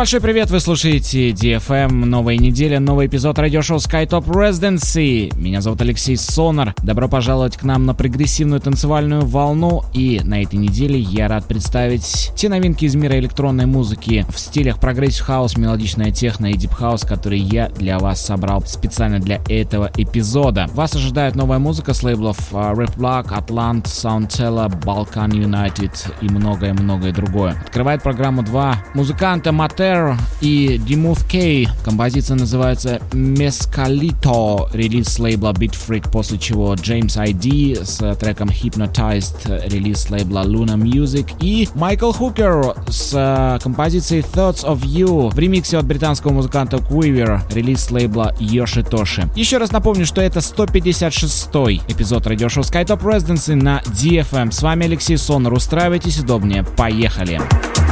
Большой привет, вы слушаете DFM, новая неделя, новый эпизод радиошоу SkyTop Residency. Меня зовут Алексей Сонар. Добро пожаловать к нам на прогрессивную танцевальную волну. И на этой неделе я рад представить те новинки из мира электронной музыки в стилях progressive house, мелодичная техно и deep house, которые я для вас собрал специально для этого эпизода. Вас ожидает новая музыка с лейблов uh, Replug, Atlant, Soundteller, Balkan United и многое-многое другое. Открывает программу два музыканта Mater и Dimove K. Композиция называется Mescalito, релиз лейбла Beat Freak, после чего James ID с треком Hypnotized, релиз лейбла Luna Music и Майкл Хукер с композицией Thoughts of You в ремиксе от британского музыканта Quiver, релиз лейбла Yoshitoshi. Еще раз напомню, что это 156-й эпизод радиошоу SkyTop Residency на DFM. С вами Алексей Сонор. Устраивайтесь удобнее. Поехали! Поехали!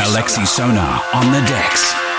Alexi Sonar on the decks.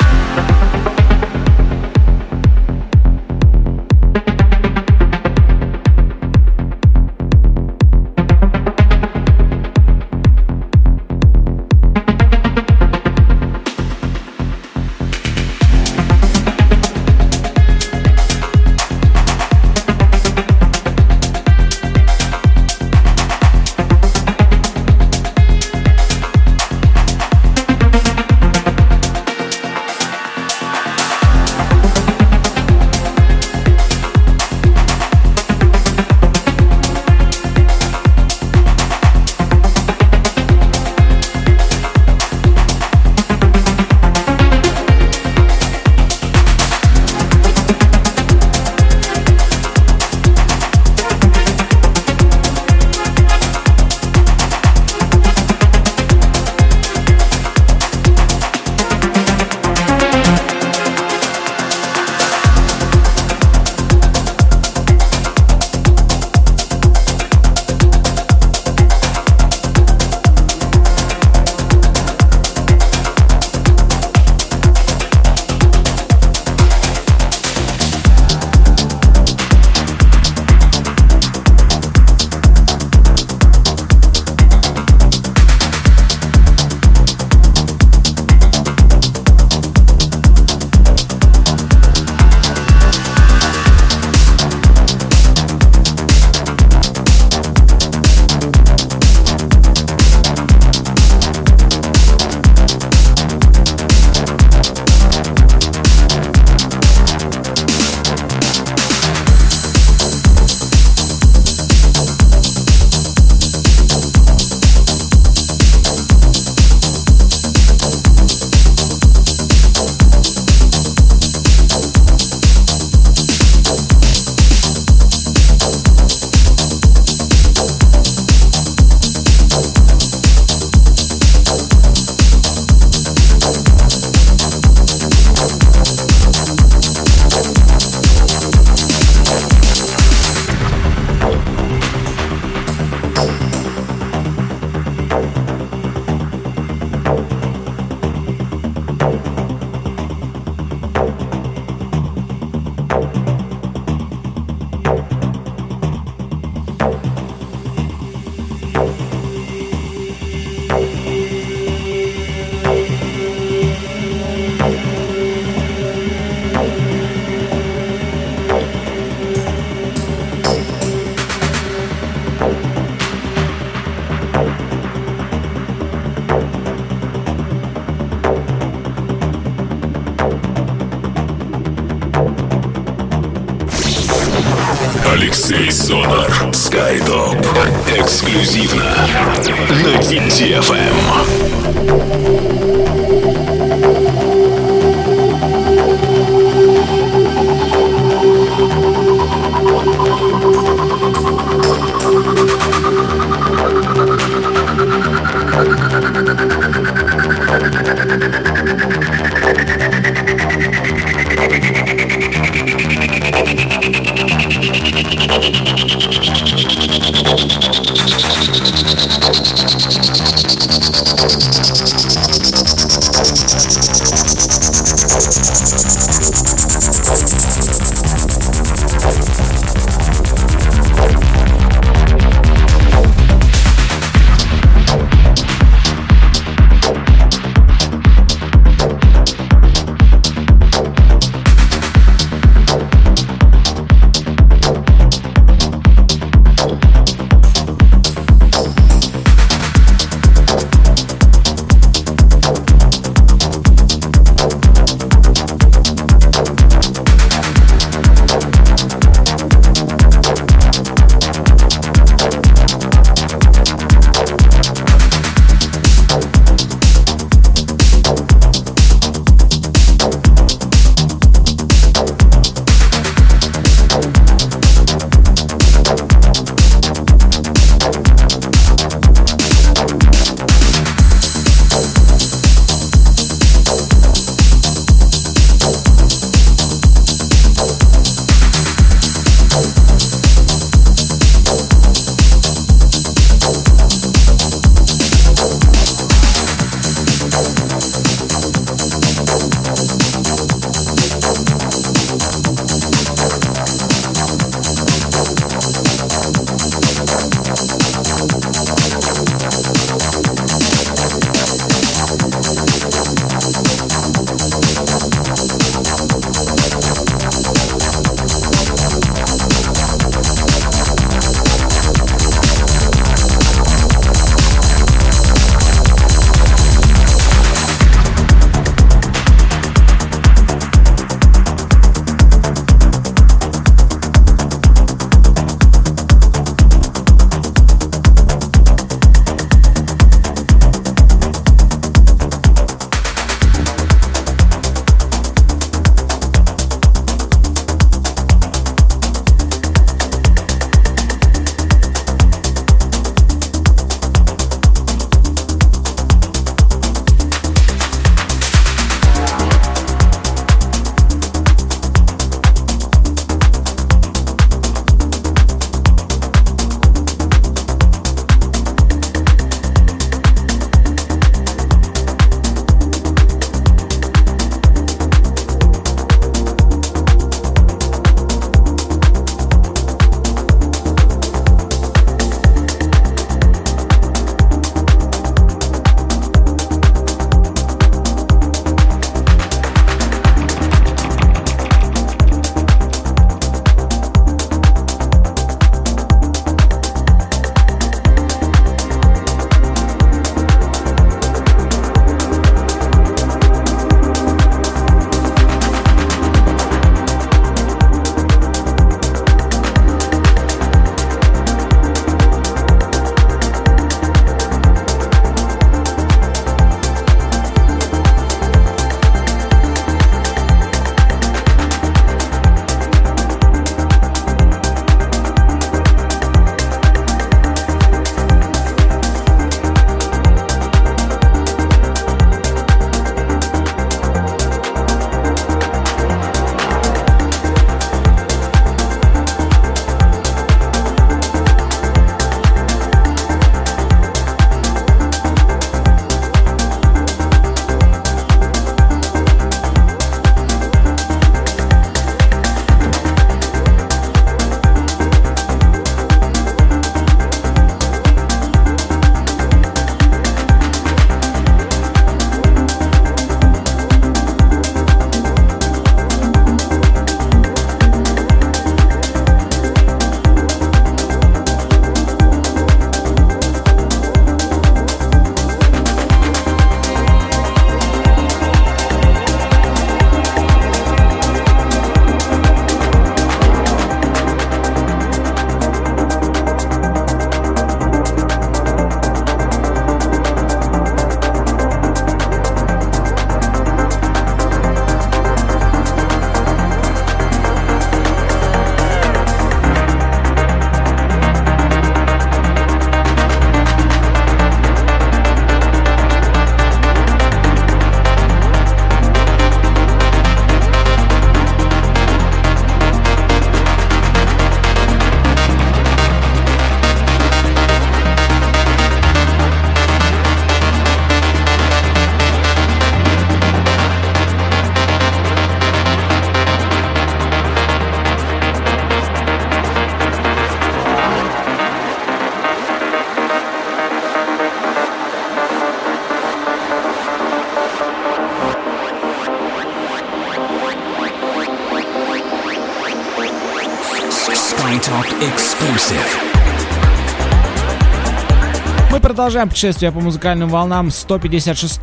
Продолжаем путешествие по музыкальным волнам. 156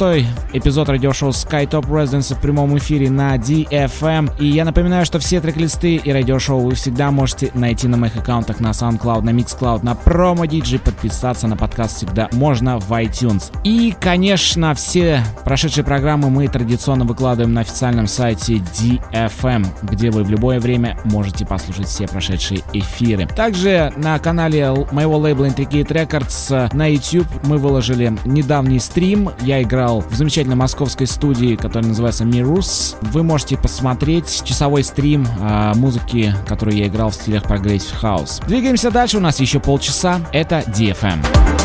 эпизод радиошоу SkyTop Residence в прямом эфире на DFM. И я напоминаю, что все трек-листы и радиошоу вы всегда можете найти на моих аккаунтах на SoundCloud, на Mixcloud, на Promo DJ. Подписаться на подкаст всегда можно в iTunes. И, конечно, все прошедшие программы мы традиционно выкладываем на официальном сайте DFM, где вы в любое время можете послушать все прошедшие эфиры. Также на канале моего лейбла Intricate Records на YouTube мы выложили недавний стрим. Я играл в замечательной московской студии, которая называется Mirus. Вы можете посмотреть часовой стрим э, музыки, которую я играл в стилях Progressive House. Двигаемся дальше, у нас еще полчаса. Это DFM.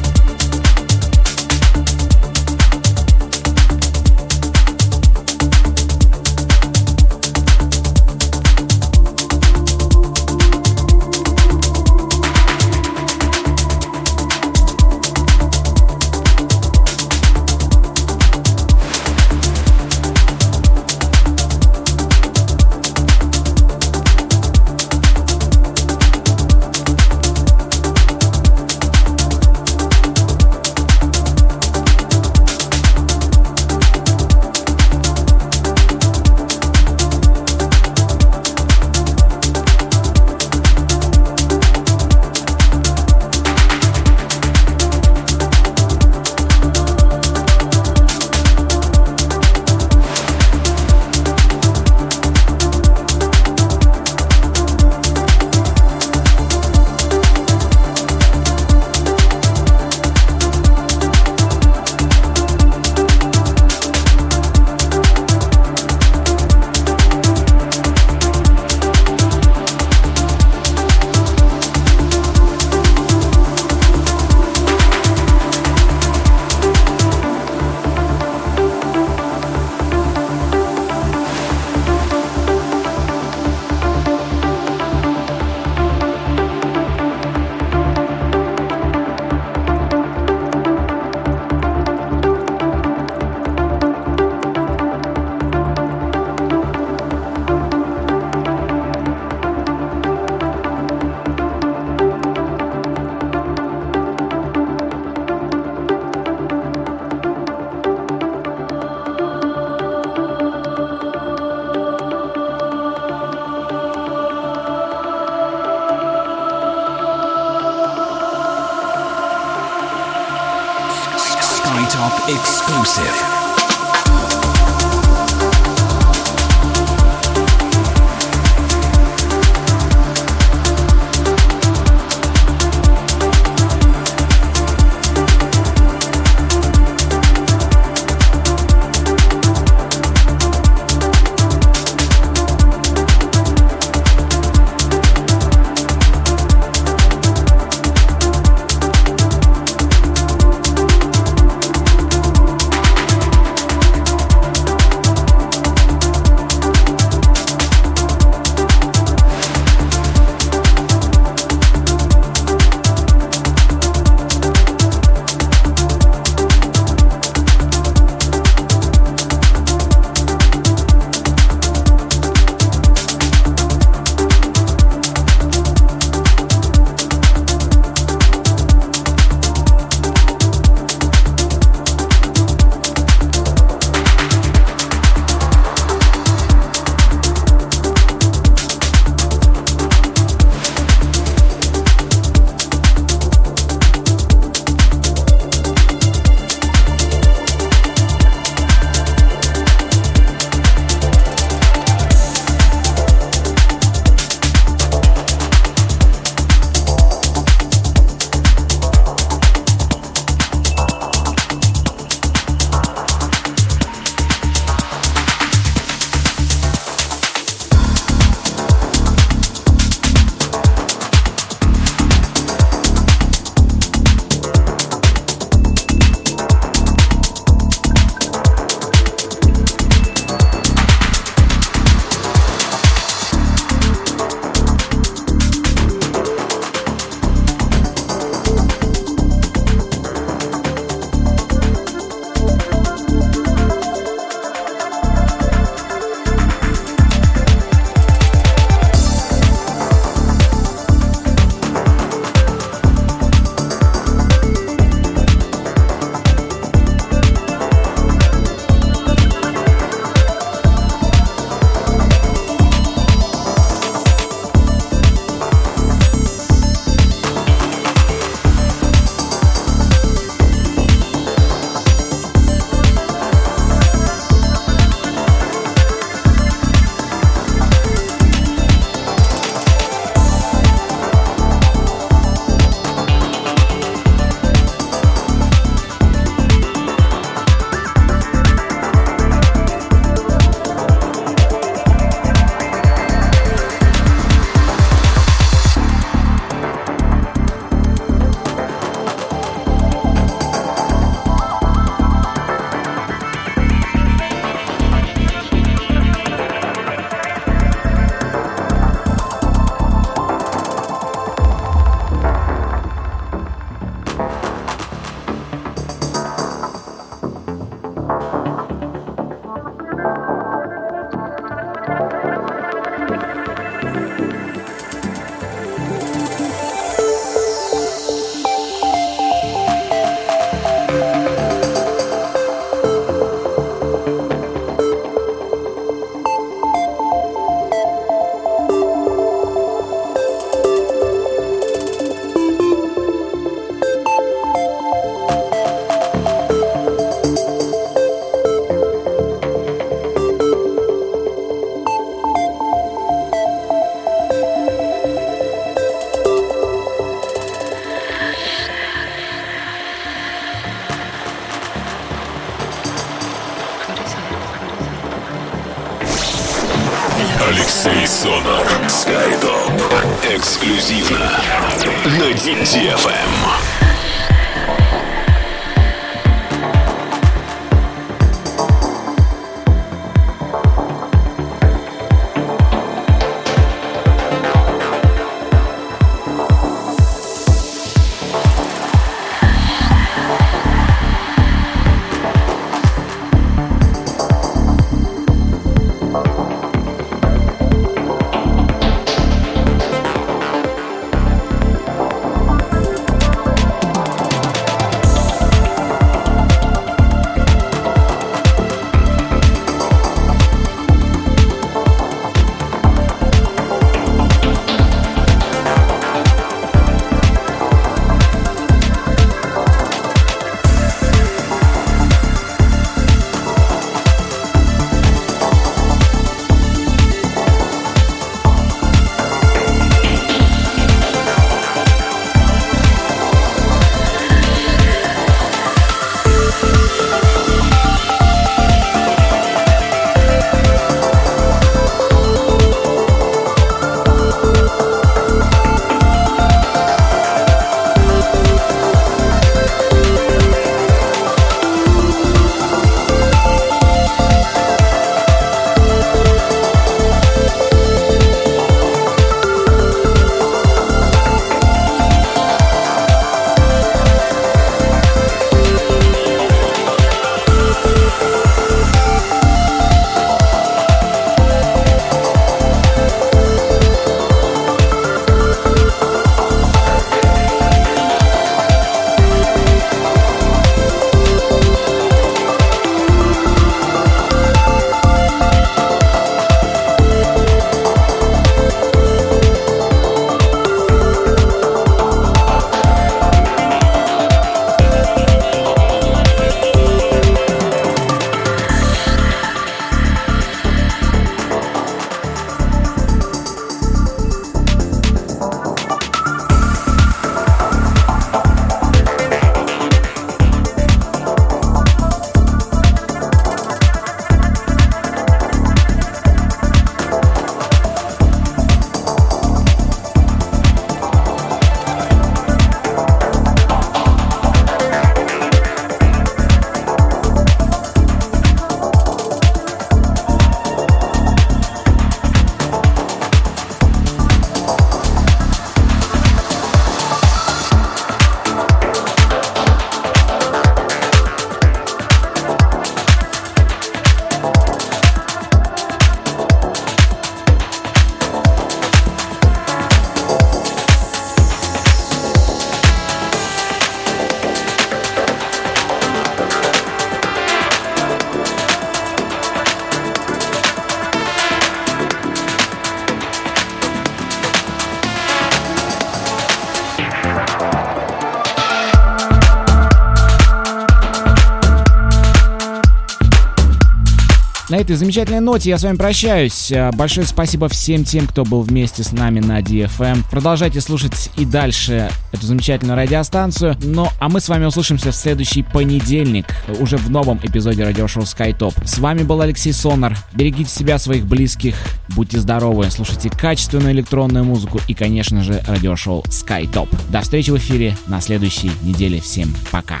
На этой замечательной ноте я с вами прощаюсь. Э, большое спасибо всем тем, кто был вместе с нами на DFM. Продолжайте слушать и дальше эту замечательную радиостанцию. Ну, а мы с вами услышимся в следующий понедельник, уже в новом эпизоде радиошоу SkyTop. С вами был Алексей Сонар. Берегите себя, своих близких, будьте здоровы, слушайте качественную электронную музыку и, конечно же, радиошоу SkyTop. До встречи в эфире на следующей неделе. Всем пока.